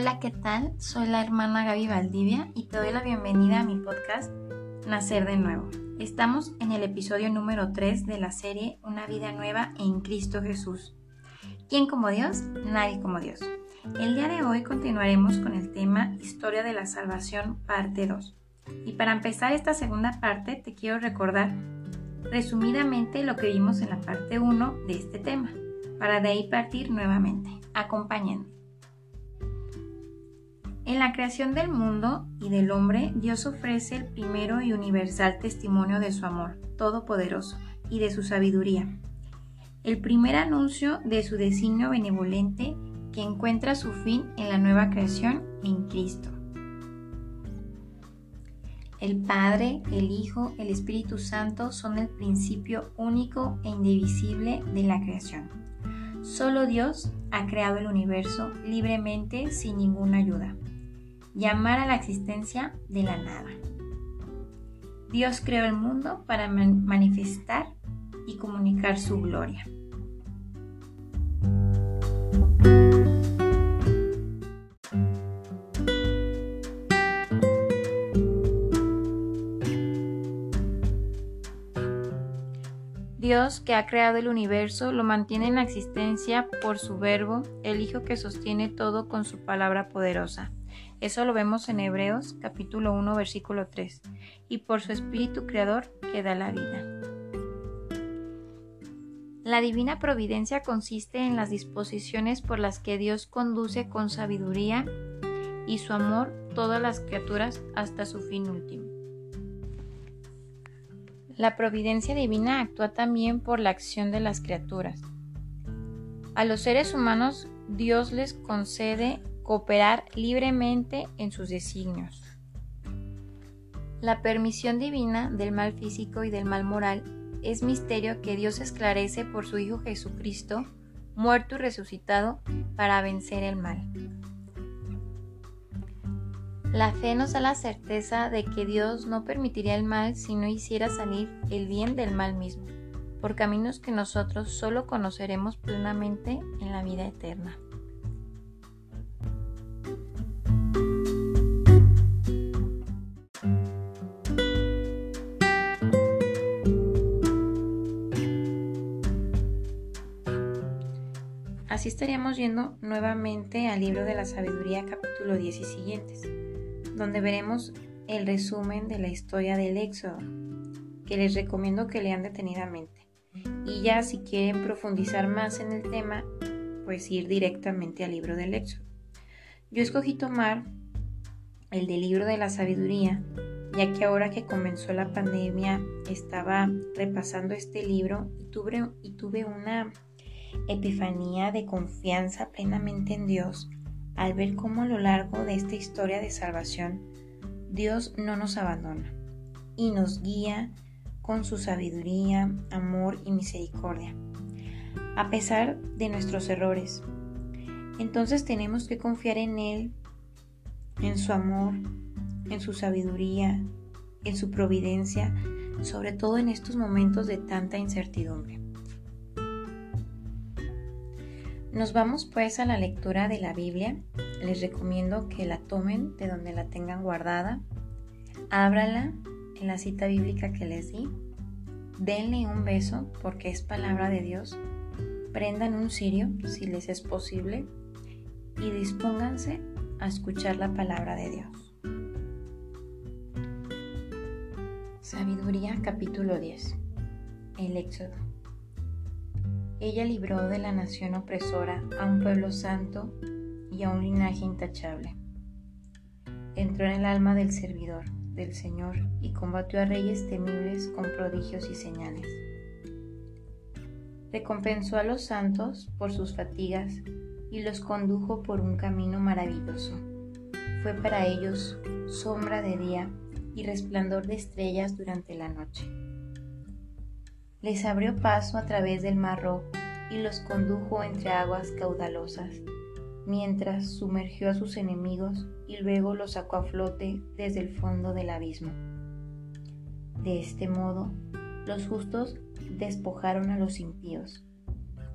Hola, ¿qué tal? Soy la hermana Gaby Valdivia y te doy la bienvenida a mi podcast Nacer de Nuevo. Estamos en el episodio número 3 de la serie Una vida nueva en Cristo Jesús. ¿Quién como Dios? Nadie como Dios. El día de hoy continuaremos con el tema Historia de la Salvación, parte 2. Y para empezar esta segunda parte te quiero recordar resumidamente lo que vimos en la parte 1 de este tema, para de ahí partir nuevamente. Acompáñenme. En la creación del mundo y del hombre, Dios ofrece el primero y universal testimonio de su amor todopoderoso y de su sabiduría. El primer anuncio de su designio benevolente que encuentra su fin en la nueva creación en Cristo. El Padre, el Hijo, el Espíritu Santo son el principio único e indivisible de la creación. Solo Dios ha creado el universo libremente sin ninguna ayuda llamar a la existencia de la nada. Dios creó el mundo para manifestar y comunicar su gloria. Dios que ha creado el universo lo mantiene en la existencia por su verbo, el Hijo que sostiene todo con su palabra poderosa. Eso lo vemos en Hebreos capítulo 1 versículo 3. Y por su Espíritu Creador que da la vida. La divina providencia consiste en las disposiciones por las que Dios conduce con sabiduría y su amor todas las criaturas hasta su fin último. La providencia divina actúa también por la acción de las criaturas. A los seres humanos Dios les concede cooperar libremente en sus designios. La permisión divina del mal físico y del mal moral es misterio que Dios esclarece por su Hijo Jesucristo, muerto y resucitado para vencer el mal. La fe nos da la certeza de que Dios no permitiría el mal si no hiciera salir el bien del mal mismo, por caminos que nosotros solo conoceremos plenamente en la vida eterna. Estaríamos yendo nuevamente al libro de la sabiduría capítulo 10 y siguientes, donde veremos el resumen de la historia del Éxodo, que les recomiendo que lean detenidamente. Y ya si quieren profundizar más en el tema, pues ir directamente al libro del Éxodo. Yo escogí tomar el del libro de la sabiduría, ya que ahora que comenzó la pandemia estaba repasando este libro y tuve, y tuve una epifanía de confianza plenamente en Dios al ver cómo a lo largo de esta historia de salvación Dios no nos abandona y nos guía con su sabiduría, amor y misericordia, a pesar de nuestros errores. Entonces tenemos que confiar en Él, en su amor, en su sabiduría, en su providencia, sobre todo en estos momentos de tanta incertidumbre. Nos vamos pues a la lectura de la Biblia. Les recomiendo que la tomen de donde la tengan guardada. Ábrala en la cita bíblica que les di. Denle un beso porque es palabra de Dios. Prendan un cirio si les es posible y dispónganse a escuchar la palabra de Dios. Sabiduría capítulo 10. El Éxodo. Ella libró de la nación opresora a un pueblo santo y a un linaje intachable. Entró en el alma del servidor, del Señor, y combatió a reyes temibles con prodigios y señales. Recompensó a los santos por sus fatigas y los condujo por un camino maravilloso. Fue para ellos sombra de día y resplandor de estrellas durante la noche les abrió paso a través del mar y los condujo entre aguas caudalosas, mientras sumergió a sus enemigos y luego los sacó a flote desde el fondo del abismo. De este modo, los justos despojaron a los impíos,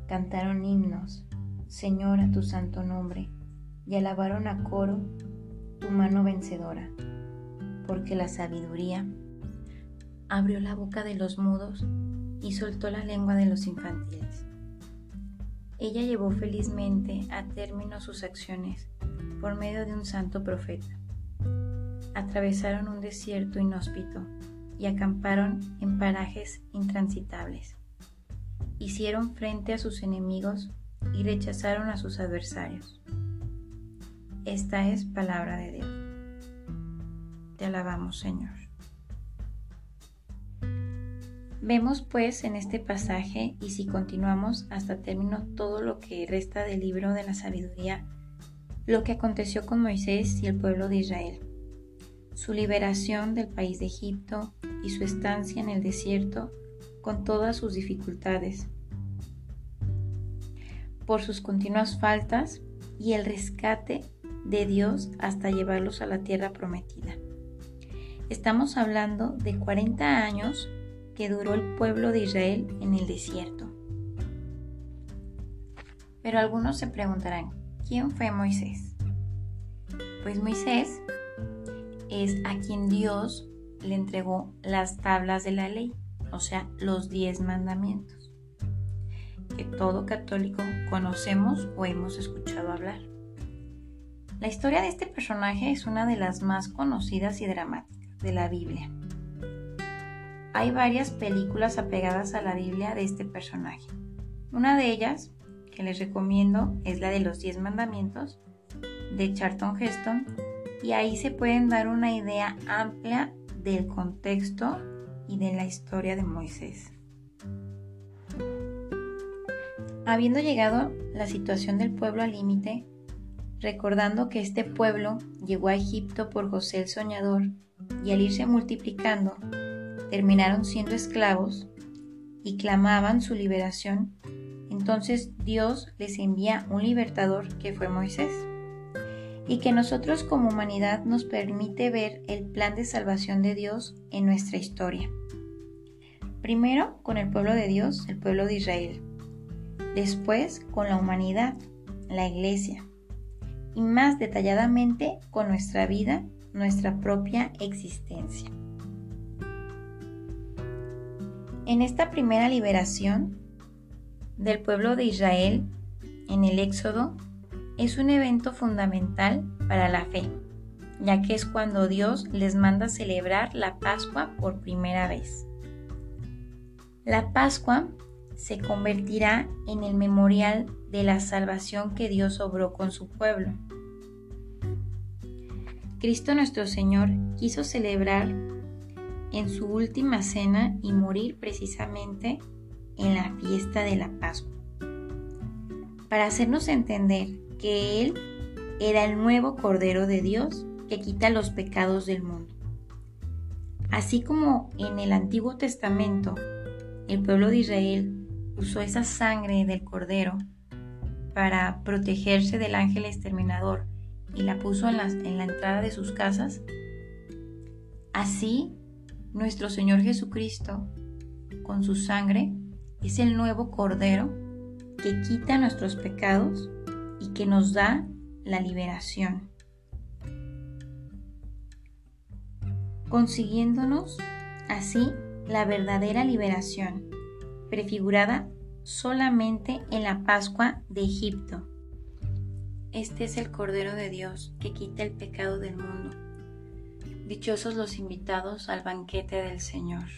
cantaron himnos, Señor a tu santo nombre, y alabaron a coro tu mano vencedora, porque la sabiduría abrió la boca de los mudos y soltó la lengua de los infantiles. Ella llevó felizmente a término sus acciones por medio de un santo profeta. Atravesaron un desierto inhóspito y acamparon en parajes intransitables. Hicieron frente a sus enemigos y rechazaron a sus adversarios. Esta es palabra de Dios. Te alabamos, Señor. Vemos pues en este pasaje, y si continuamos hasta término todo lo que resta del libro de la sabiduría, lo que aconteció con Moisés y el pueblo de Israel, su liberación del país de Egipto y su estancia en el desierto con todas sus dificultades, por sus continuas faltas y el rescate de Dios hasta llevarlos a la tierra prometida. Estamos hablando de 40 años que duró el pueblo de Israel en el desierto. Pero algunos se preguntarán, ¿quién fue Moisés? Pues Moisés es a quien Dios le entregó las tablas de la ley, o sea, los diez mandamientos, que todo católico conocemos o hemos escuchado hablar. La historia de este personaje es una de las más conocidas y dramáticas de la Biblia. Hay varias películas apegadas a la Biblia de este personaje. Una de ellas, que les recomiendo, es la de los 10 mandamientos de Charlton Heston y ahí se pueden dar una idea amplia del contexto y de la historia de Moisés. Habiendo llegado la situación del pueblo al límite, recordando que este pueblo llegó a Egipto por José el Soñador y al irse multiplicando, terminaron siendo esclavos y clamaban su liberación, entonces Dios les envía un libertador que fue Moisés y que nosotros como humanidad nos permite ver el plan de salvación de Dios en nuestra historia. Primero con el pueblo de Dios, el pueblo de Israel. Después con la humanidad, la iglesia y más detalladamente con nuestra vida, nuestra propia existencia. En esta primera liberación del pueblo de Israel en el Éxodo es un evento fundamental para la fe, ya que es cuando Dios les manda celebrar la Pascua por primera vez. La Pascua se convertirá en el memorial de la salvación que Dios obró con su pueblo. Cristo nuestro Señor quiso celebrar en su última cena y morir precisamente en la fiesta de la Pascua, para hacernos entender que Él era el nuevo Cordero de Dios que quita los pecados del mundo. Así como en el Antiguo Testamento el pueblo de Israel usó esa sangre del cordero para protegerse del ángel exterminador y la puso en la, en la entrada de sus casas, así nuestro Señor Jesucristo, con su sangre, es el nuevo cordero que quita nuestros pecados y que nos da la liberación, consiguiéndonos así la verdadera liberación prefigurada solamente en la Pascua de Egipto. Este es el Cordero de Dios que quita el pecado del mundo. Dichosos los invitados al banquete del Señor.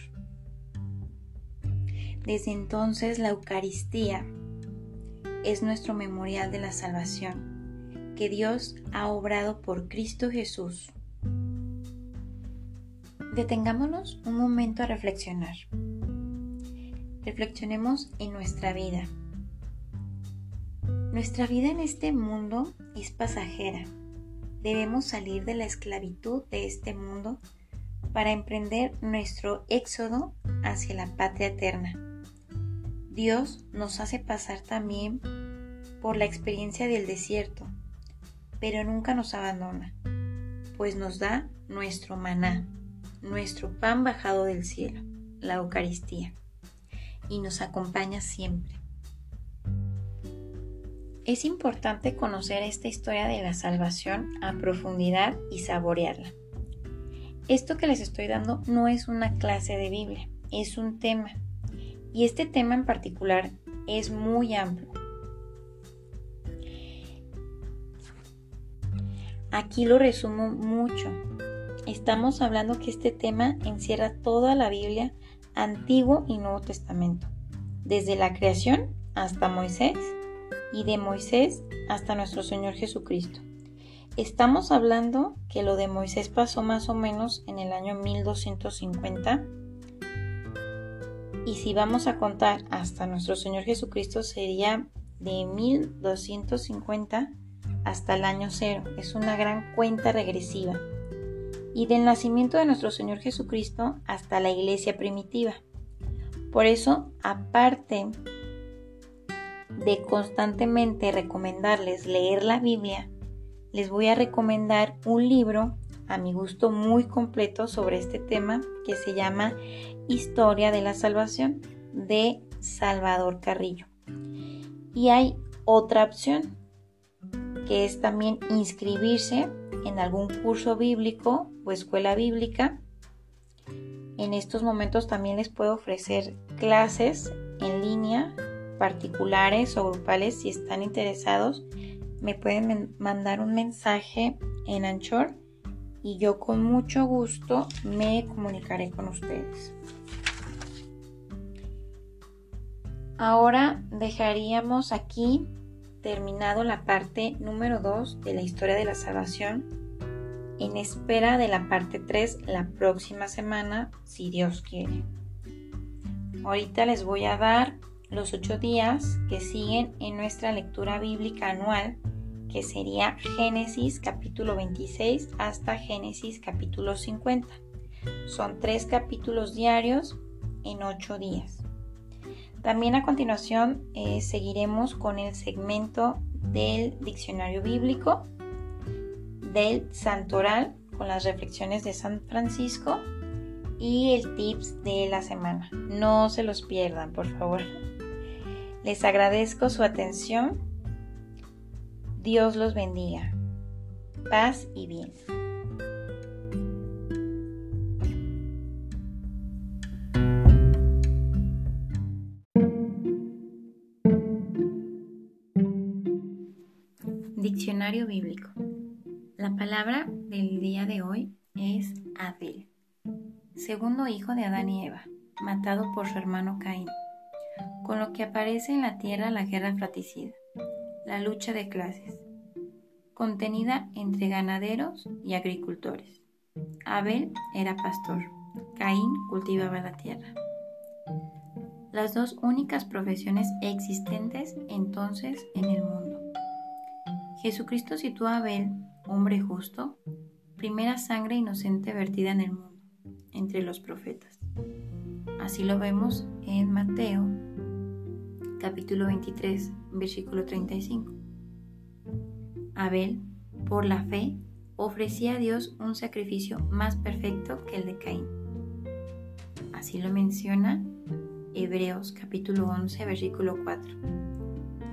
Desde entonces la Eucaristía es nuestro memorial de la salvación que Dios ha obrado por Cristo Jesús. Detengámonos un momento a reflexionar reflexionemos en nuestra vida. Nuestra vida en este mundo es pasajera. Debemos salir de la esclavitud de este mundo para emprender nuestro éxodo hacia la patria eterna. Dios nos hace pasar también por la experiencia del desierto, pero nunca nos abandona, pues nos da nuestro maná, nuestro pan bajado del cielo, la Eucaristía y nos acompaña siempre. Es importante conocer esta historia de la salvación a profundidad y saborearla. Esto que les estoy dando no es una clase de Biblia, es un tema. Y este tema en particular es muy amplio. Aquí lo resumo mucho. Estamos hablando que este tema encierra toda la Biblia, Antiguo y Nuevo Testamento, desde la creación hasta Moisés y de Moisés hasta nuestro Señor Jesucristo. Estamos hablando que lo de Moisés pasó más o menos en el año 1250 y si vamos a contar hasta nuestro Señor Jesucristo sería de 1250 hasta el año cero. Es una gran cuenta regresiva. Y del nacimiento de nuestro Señor Jesucristo hasta la iglesia primitiva. Por eso, aparte de constantemente recomendarles leer la Biblia, les voy a recomendar un libro a mi gusto muy completo sobre este tema que se llama Historia de la Salvación de Salvador Carrillo. Y hay otra opción, que es también inscribirse en algún curso bíblico o escuela bíblica. En estos momentos también les puedo ofrecer clases en línea, particulares o grupales. Si están interesados, me pueden mandar un mensaje en Anchor y yo con mucho gusto me comunicaré con ustedes. Ahora dejaríamos aquí terminado la parte número 2 de la historia de la salvación en espera de la parte 3 la próxima semana, si Dios quiere. Ahorita les voy a dar los 8 días que siguen en nuestra lectura bíblica anual que sería Génesis capítulo 26 hasta Génesis capítulo 50. Son tres capítulos diarios en ocho días. También a continuación eh, seguiremos con el segmento del diccionario bíblico, del santoral con las reflexiones de San Francisco y el tips de la semana. No se los pierdan, por favor. Les agradezco su atención Dios los bendiga. Paz y bien. Diccionario bíblico. La palabra del día de hoy es Abel, segundo hijo de Adán y Eva, matado por su hermano Caín, con lo que aparece en la tierra la guerra fratricida la lucha de clases, contenida entre ganaderos y agricultores. Abel era pastor, Caín cultivaba la tierra. Las dos únicas profesiones existentes entonces en el mundo. Jesucristo sitúa a Abel, hombre justo, primera sangre inocente vertida en el mundo, entre los profetas. Así lo vemos en Mateo capítulo 23, versículo 35. Abel, por la fe, ofrecía a Dios un sacrificio más perfecto que el de Caín. Así lo menciona Hebreos capítulo 11, versículo 4.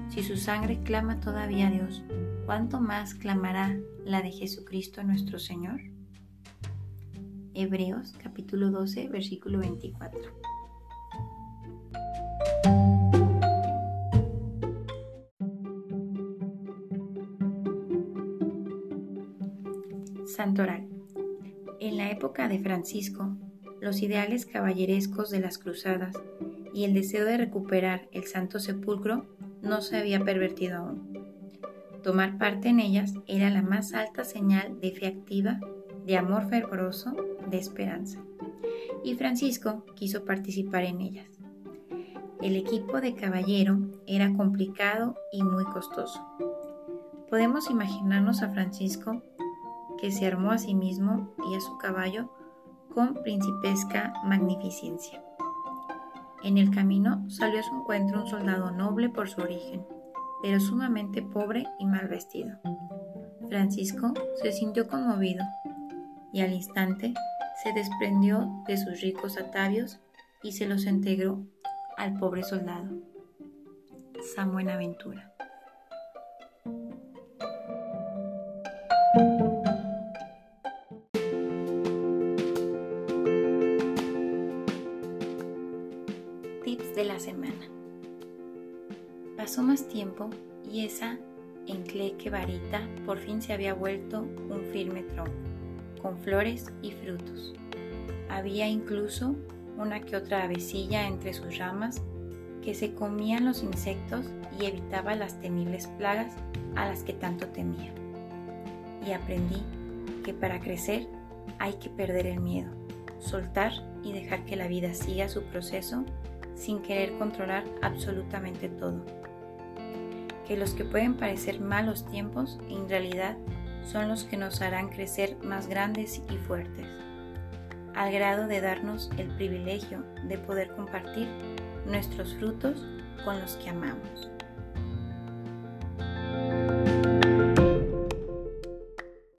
Si su sangre clama todavía a Dios, ¿cuánto más clamará la de Jesucristo nuestro Señor? Hebreos capítulo 12, versículo 24. Santoral. En la época de Francisco, los ideales caballerescos de las cruzadas y el deseo de recuperar el Santo Sepulcro no se había pervertido aún. Tomar parte en ellas era la más alta señal de fe activa, de amor fervoroso, de esperanza. Y Francisco quiso participar en ellas. El equipo de caballero era complicado y muy costoso. Podemos imaginarnos a Francisco que se armó a sí mismo y a su caballo con principesca magnificencia. En el camino salió a su encuentro un soldado noble por su origen, pero sumamente pobre y mal vestido. Francisco se sintió conmovido y al instante se desprendió de sus ricos atavios y se los integró al pobre soldado. San Buenaventura. Pasó más tiempo y esa encleque varita por fin se había vuelto un firme tronco, con flores y frutos. Había incluso una que otra avecilla entre sus ramas que se comían los insectos y evitaba las temibles plagas a las que tanto temía. Y aprendí que para crecer hay que perder el miedo, soltar y dejar que la vida siga su proceso sin querer controlar absolutamente todo. Que los que pueden parecer malos tiempos en realidad son los que nos harán crecer más grandes y fuertes, al grado de darnos el privilegio de poder compartir nuestros frutos con los que amamos.